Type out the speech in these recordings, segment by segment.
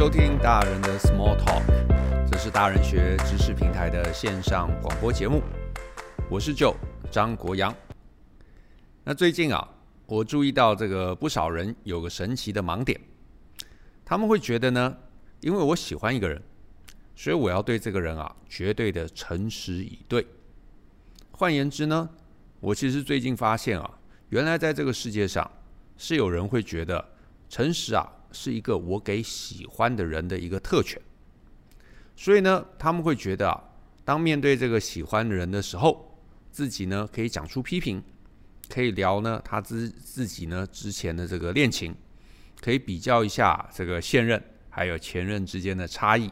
收听大人的 Small Talk，这是大人学知识平台的线上广播节目。我是 Joe 张国阳。那最近啊，我注意到这个不少人有个神奇的盲点，他们会觉得呢，因为我喜欢一个人，所以我要对这个人啊绝对的诚实以对。换言之呢，我其实最近发现啊，原来在这个世界上是有人会觉得诚实啊。是一个我给喜欢的人的一个特权，所以呢，他们会觉得啊，当面对这个喜欢的人的时候，自己呢可以讲出批评，可以聊呢他自自己呢之前的这个恋情，可以比较一下这个现任还有前任之间的差异，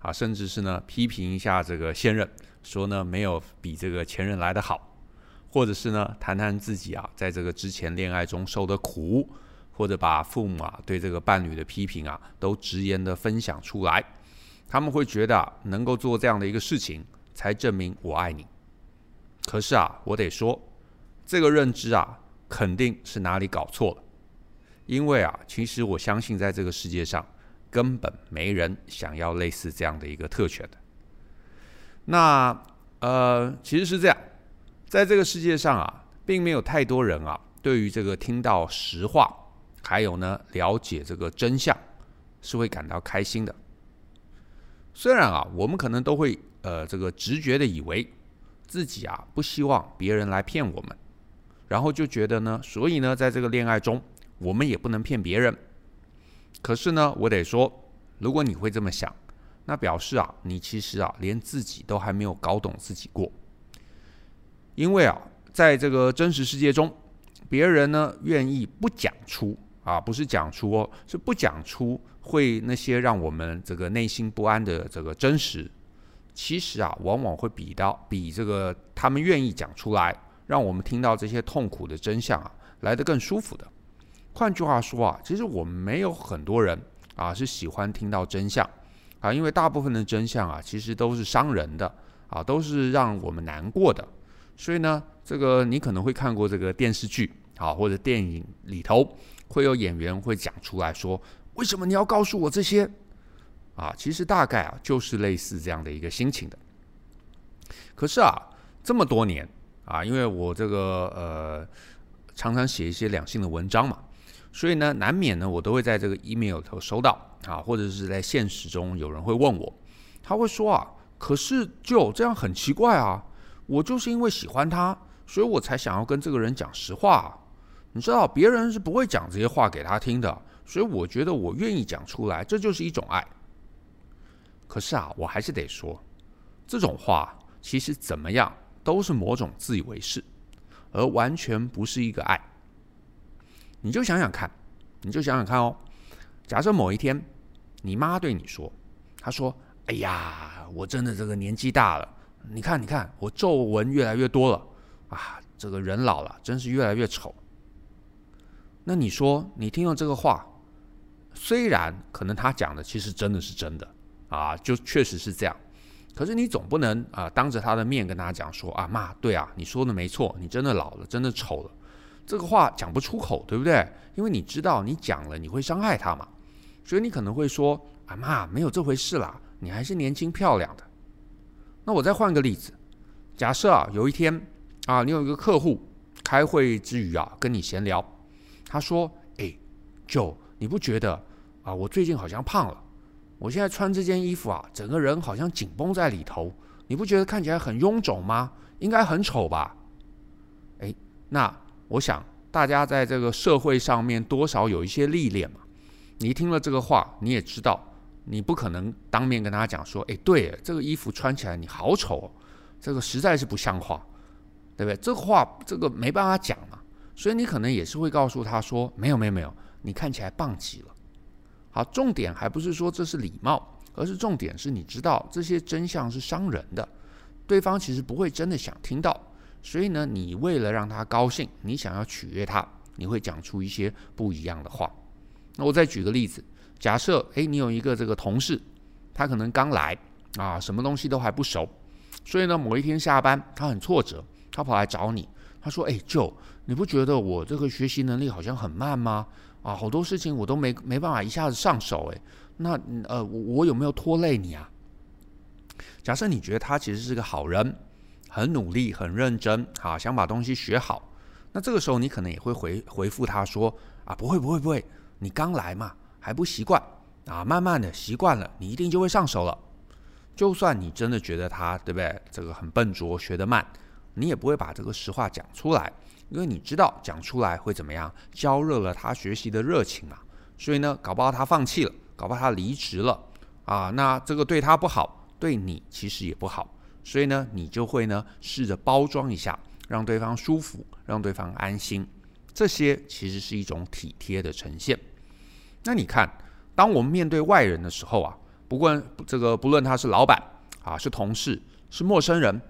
啊，甚至是呢批评一下这个现任，说呢没有比这个前任来得好，或者是呢谈谈自己啊在这个之前恋爱中受的苦。或者把父母啊对这个伴侣的批评啊都直言的分享出来，他们会觉得啊能够做这样的一个事情，才证明我爱你。可是啊，我得说，这个认知啊肯定是哪里搞错了，因为啊，其实我相信在这个世界上根本没人想要类似这样的一个特权的。那呃，其实是这样，在这个世界上啊，并没有太多人啊对于这个听到实话。还有呢，了解这个真相是会感到开心的。虽然啊，我们可能都会呃这个直觉的以为自己啊不希望别人来骗我们，然后就觉得呢，所以呢，在这个恋爱中我们也不能骗别人。可是呢，我得说，如果你会这么想，那表示啊，你其实啊连自己都还没有搞懂自己过。因为啊，在这个真实世界中，别人呢愿意不讲出。啊，不是讲出哦，是不讲出会那些让我们这个内心不安的这个真实。其实啊，往往会比到比这个他们愿意讲出来，让我们听到这些痛苦的真相啊，来得更舒服的。换句话说啊，其实我们没有很多人啊是喜欢听到真相啊，因为大部分的真相啊，其实都是伤人的啊，都是让我们难过的。所以呢，这个你可能会看过这个电视剧啊，或者电影里头。会有演员会讲出来说：“为什么你要告诉我这些？”啊，其实大概啊就是类似这样的一个心情的。可是啊，这么多年啊，因为我这个呃常常写一些两性的文章嘛，所以呢，难免呢我都会在这个 email 头收到啊，或者是在现实中有人会问我，他会说啊，可是就这样很奇怪啊，我就是因为喜欢他，所以我才想要跟这个人讲实话啊。你知道别人是不会讲这些话给他听的，所以我觉得我愿意讲出来，这就是一种爱。可是啊，我还是得说，这种话其实怎么样都是某种自以为是，而完全不是一个爱。你就想想看，你就想想看哦。假设某一天，你妈对你说：“她说，哎呀，我真的这个年纪大了，你看，你看，我皱纹越来越多了啊，这个人老了，真是越来越丑。”那你说，你听了这个话，虽然可能他讲的其实真的是真的啊，就确实是这样，可是你总不能啊当着他的面跟他讲说啊妈，对啊，你说的没错，你真的老了，真的丑了，这个话讲不出口，对不对？因为你知道你讲了你会伤害他嘛，所以你可能会说啊妈，没有这回事啦，你还是年轻漂亮的。那我再换个例子，假设啊有一天啊你有一个客户开会之余啊跟你闲聊。他说：“哎九你不觉得啊？我最近好像胖了。我现在穿这件衣服啊，整个人好像紧绷在里头。你不觉得看起来很臃肿吗？应该很丑吧？哎，那我想大家在这个社会上面多少有一些历练嘛。你听了这个话，你也知道，你不可能当面跟他讲说：哎，对，这个衣服穿起来你好丑哦，这个实在是不像话，对不对？这个话这个没办法讲嘛。”所以你可能也是会告诉他说：“没有，没有，没有，你看起来棒极了。”好，重点还不是说这是礼貌，而是重点是你知道这些真相是伤人的，对方其实不会真的想听到。所以呢，你为了让他高兴，你想要取悦他，你会讲出一些不一样的话。那我再举个例子，假设诶，你有一个这个同事，他可能刚来啊，什么东西都还不熟，所以呢，某一天下班他很挫折，他跑来找你。他说：“哎，就你不觉得我这个学习能力好像很慢吗？啊，好多事情我都没没办法一下子上手。哎，那呃，我我有没有拖累你啊？假设你觉得他其实是个好人，很努力、很认真，啊，想把东西学好，那这个时候你可能也会回回复他说：啊，不会不会不会，你刚来嘛，还不习惯啊，慢慢的习惯了，你一定就会上手了。就算你真的觉得他对不对，这个很笨拙，学得慢。”你也不会把这个实话讲出来，因为你知道讲出来会怎么样，浇热了他学习的热情嘛。所以呢，搞不好他放弃了，搞不好他离职了啊，那这个对他不好，对你其实也不好。所以呢，你就会呢试着包装一下，让对方舒服，让对方安心。这些其实是一种体贴的呈现。那你看，当我们面对外人的时候啊，不管这个不论他是老板啊，是同事，是陌生人。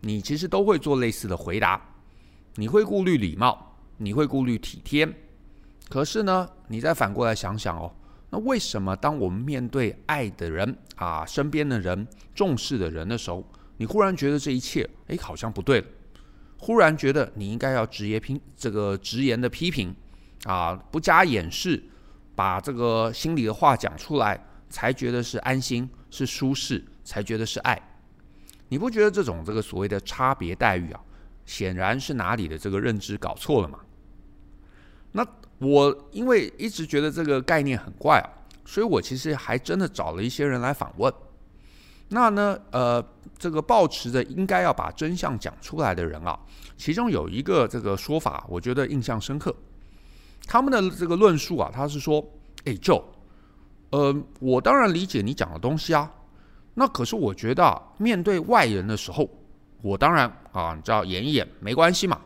你其实都会做类似的回答，你会顾虑礼貌，你会顾虑体贴。可是呢，你再反过来想想哦，那为什么当我们面对爱的人啊、身边的人、重视的人的时候，你忽然觉得这一切，哎，好像不对了？忽然觉得你应该要直言批这个直言的批评啊，不加掩饰，把这个心里的话讲出来，才觉得是安心、是舒适，才觉得是爱。你不觉得这种这个所谓的差别待遇啊，显然是哪里的这个认知搞错了嘛？那我因为一直觉得这个概念很怪啊，所以我其实还真的找了一些人来访问。那呢，呃，这个抱持着应该要把真相讲出来的人啊，其中有一个这个说法，我觉得印象深刻。他们的这个论述啊，他是说：“哎，Joe，呃，我当然理解你讲的东西啊。”那可是我觉得啊，面对外人的时候，我当然啊，你知道演一演没关系嘛。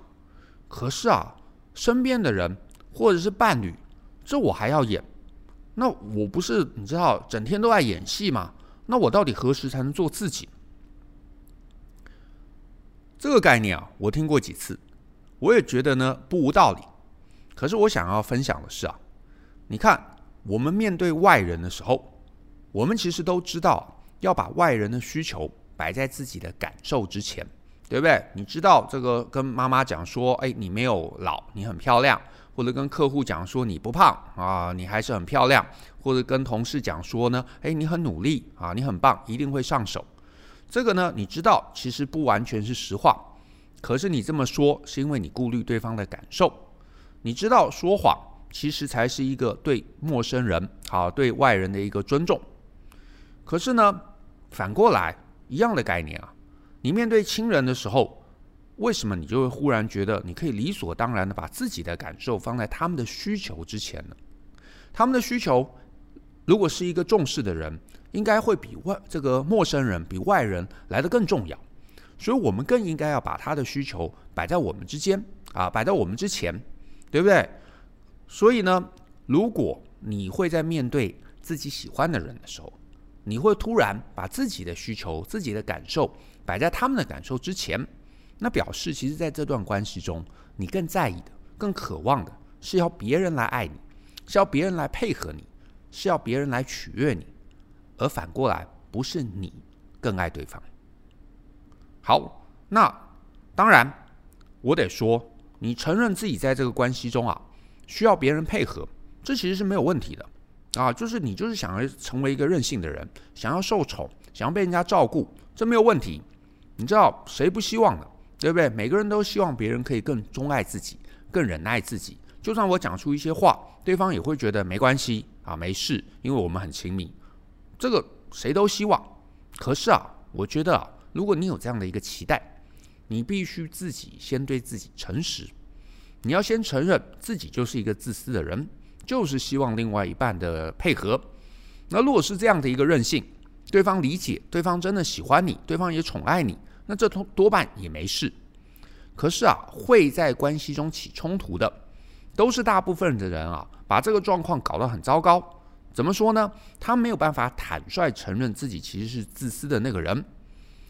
可是啊，身边的人或者是伴侣，这我还要演。那我不是你知道整天都在演戏吗？那我到底何时才能做自己？这个概念啊，我听过几次，我也觉得呢不无道理。可是我想要分享的是啊，你看我们面对外人的时候，我们其实都知道。要把外人的需求摆在自己的感受之前，对不对？你知道这个跟妈妈讲说，哎，你没有老，你很漂亮；或者跟客户讲说你不胖啊，你还是很漂亮；或者跟同事讲说呢，哎，你很努力啊，你很棒，一定会上手。这个呢，你知道其实不完全是实话，可是你这么说是因为你顾虑对方的感受。你知道说谎其实才是一个对陌生人啊，对外人的一个尊重。可是呢，反过来，一样的概念啊，你面对亲人的时候，为什么你就会忽然觉得你可以理所当然的把自己的感受放在他们的需求之前呢？他们的需求，如果是一个重视的人，应该会比外这个陌生人比外人来的更重要，所以我们更应该要把他的需求摆在我们之间啊，摆在我们之前，对不对？所以呢，如果你会在面对自己喜欢的人的时候，你会突然把自己的需求、自己的感受摆在他们的感受之前，那表示其实在这段关系中，你更在意的、更渴望的是要别人来爱你，是要别人来配合你，是要别人来取悦你，而反过来不是你更爱对方。好，那当然我得说，你承认自己在这个关系中啊需要别人配合，这其实是没有问题的。啊，就是你就是想要成为一个任性的人，想要受宠，想要被人家照顾，这没有问题。你知道谁不希望的，对不对？每个人都希望别人可以更钟爱自己，更忍耐自己。就算我讲出一些话，对方也会觉得没关系啊，没事，因为我们很亲密。这个谁都希望。可是啊，我觉得啊，如果你有这样的一个期待，你必须自己先对自己诚实。你要先承认自己就是一个自私的人。就是希望另外一半的配合。那如果是这样的一个任性，对方理解，对方真的喜欢你，对方也宠爱你，那这多多半也没事。可是啊，会在关系中起冲突的，都是大部分的人啊，把这个状况搞得很糟糕。怎么说呢？他没有办法坦率承认自己其实是自私的那个人，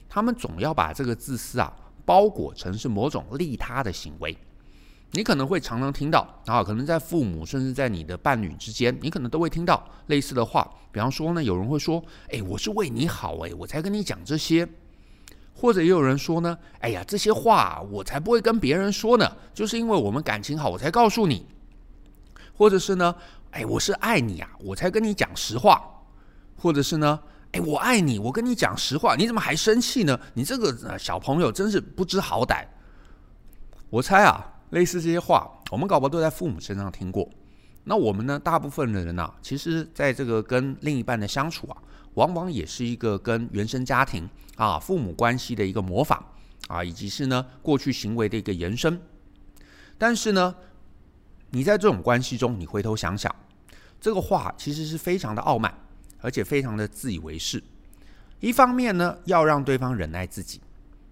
他们总要把这个自私啊包裹成是某种利他的行为。你可能会常常听到啊，可能在父母甚至在你的伴侣之间，你可能都会听到类似的话。比方说呢，有人会说：“哎，我是为你好，哎，我才跟你讲这些。”或者也有人说呢，哎呀，这些话我才不会跟别人说呢，就是因为我们感情好，我才告诉你。或者是呢，哎，我是爱你啊，我才跟你讲实话。或者是呢，哎，我爱你，我跟你讲实话，你怎么还生气呢？你这个小朋友真是不知好歹。我猜啊，类似这些话，我们搞不好都在父母身上听过。那我们呢，大部分的人呢、啊，其实在这个跟另一半的相处啊。往往也是一个跟原生家庭啊、父母关系的一个模仿啊，以及是呢过去行为的一个延伸。但是呢，你在这种关系中，你回头想想，这个话其实是非常的傲慢，而且非常的自以为是。一方面呢，要让对方忍耐自己；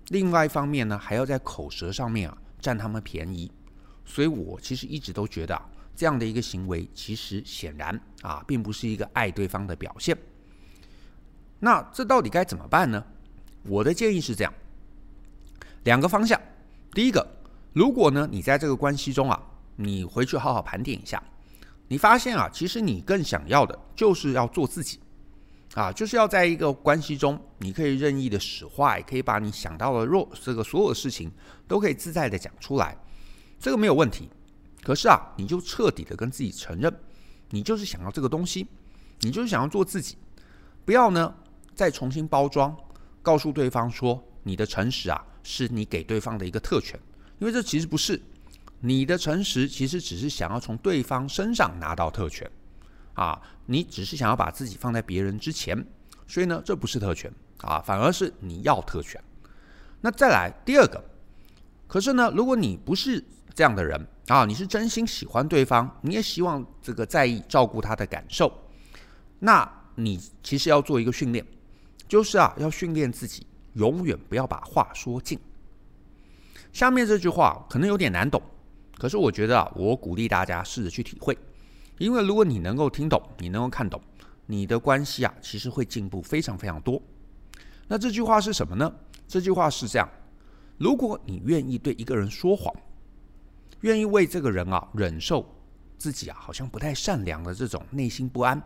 另外一方面呢，还要在口舌上面啊占他们便宜。所以我其实一直都觉得，这样的一个行为，其实显然啊，并不是一个爱对方的表现。那这到底该怎么办呢？我的建议是这样，两个方向。第一个，如果呢你在这个关系中啊，你回去好好盘点一下，你发现啊，其实你更想要的就是要做自己，啊，就是要在一个关系中，你可以任意的使坏，可以把你想到的弱这个所有的事情都可以自在的讲出来，这个没有问题。可是啊，你就彻底的跟自己承认，你就是想要这个东西，你就是想要做自己，不要呢。再重新包装，告诉对方说你的诚实啊，是你给对方的一个特权，因为这其实不是你的诚实，其实只是想要从对方身上拿到特权啊，你只是想要把自己放在别人之前，所以呢，这不是特权啊，反而是你要特权。那再来第二个，可是呢，如果你不是这样的人啊，你是真心喜欢对方，你也希望这个在意照顾他的感受，那你其实要做一个训练。就是啊，要训练自己，永远不要把话说尽。下面这句话可能有点难懂，可是我觉得啊，我鼓励大家试着去体会，因为如果你能够听懂，你能够看懂，你的关系啊，其实会进步非常非常多。那这句话是什么呢？这句话是这样：如果你愿意对一个人说谎，愿意为这个人啊忍受自己啊好像不太善良的这种内心不安，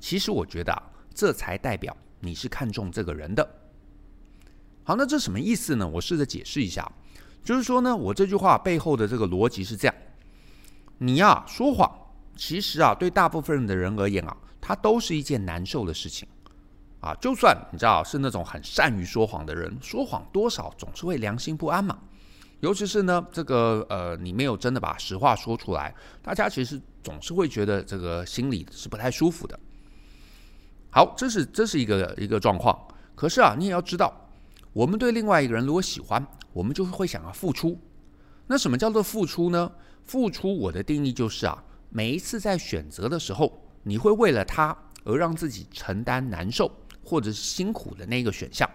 其实我觉得啊，这才代表。你是看重这个人的。好，那这什么意思呢？我试着解释一下，就是说呢，我这句话背后的这个逻辑是这样：你呀说谎，其实啊对大部分的人而言啊，它都是一件难受的事情啊。就算你知道是那种很善于说谎的人，说谎多少总是会良心不安嘛。尤其是呢，这个呃，你没有真的把实话说出来，大家其实总是会觉得这个心里是不太舒服的。好，这是这是一个一个状况。可是啊，你也要知道，我们对另外一个人如果喜欢，我们就会想要付出。那什么叫做付出呢？付出，我的定义就是啊，每一次在选择的时候，你会为了他而让自己承担难受或者是辛苦的那个选项。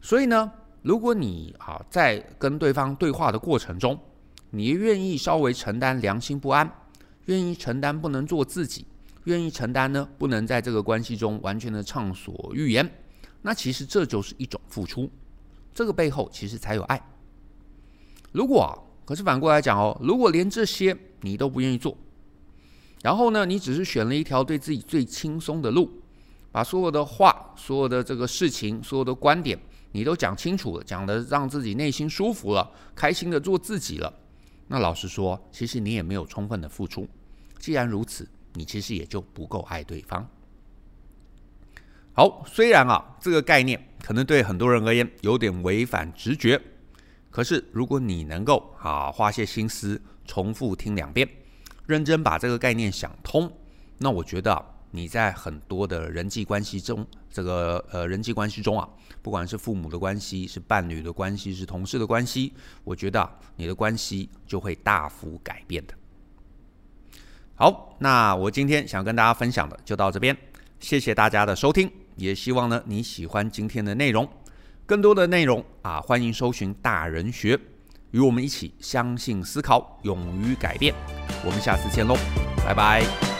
所以呢，如果你啊在跟对方对话的过程中，你愿意稍微承担良心不安，愿意承担不能做自己。愿意承担呢，不能在这个关系中完全的畅所欲言，那其实这就是一种付出，这个背后其实才有爱。如果，可是反过来讲哦，如果连这些你都不愿意做，然后呢，你只是选了一条对自己最轻松的路，把所有的话、所有的这个事情、所有的观点，你都讲清楚了，讲得让自己内心舒服了，开心的做自己了，那老实说，其实你也没有充分的付出。既然如此。你其实也就不够爱对方。好，虽然啊，这个概念可能对很多人而言有点违反直觉，可是如果你能够啊花些心思重复听两遍，认真把这个概念想通，那我觉得啊，你在很多的人际关系中，这个呃人际关系中啊，不管是父母的关系、是伴侣的关系、是同事的关系，我觉得啊，你的关系就会大幅改变的。好，那我今天想跟大家分享的就到这边，谢谢大家的收听，也希望呢你喜欢今天的内容，更多的内容啊，欢迎搜寻大人学，与我们一起相信、思考、勇于改变，我们下次见喽，拜拜。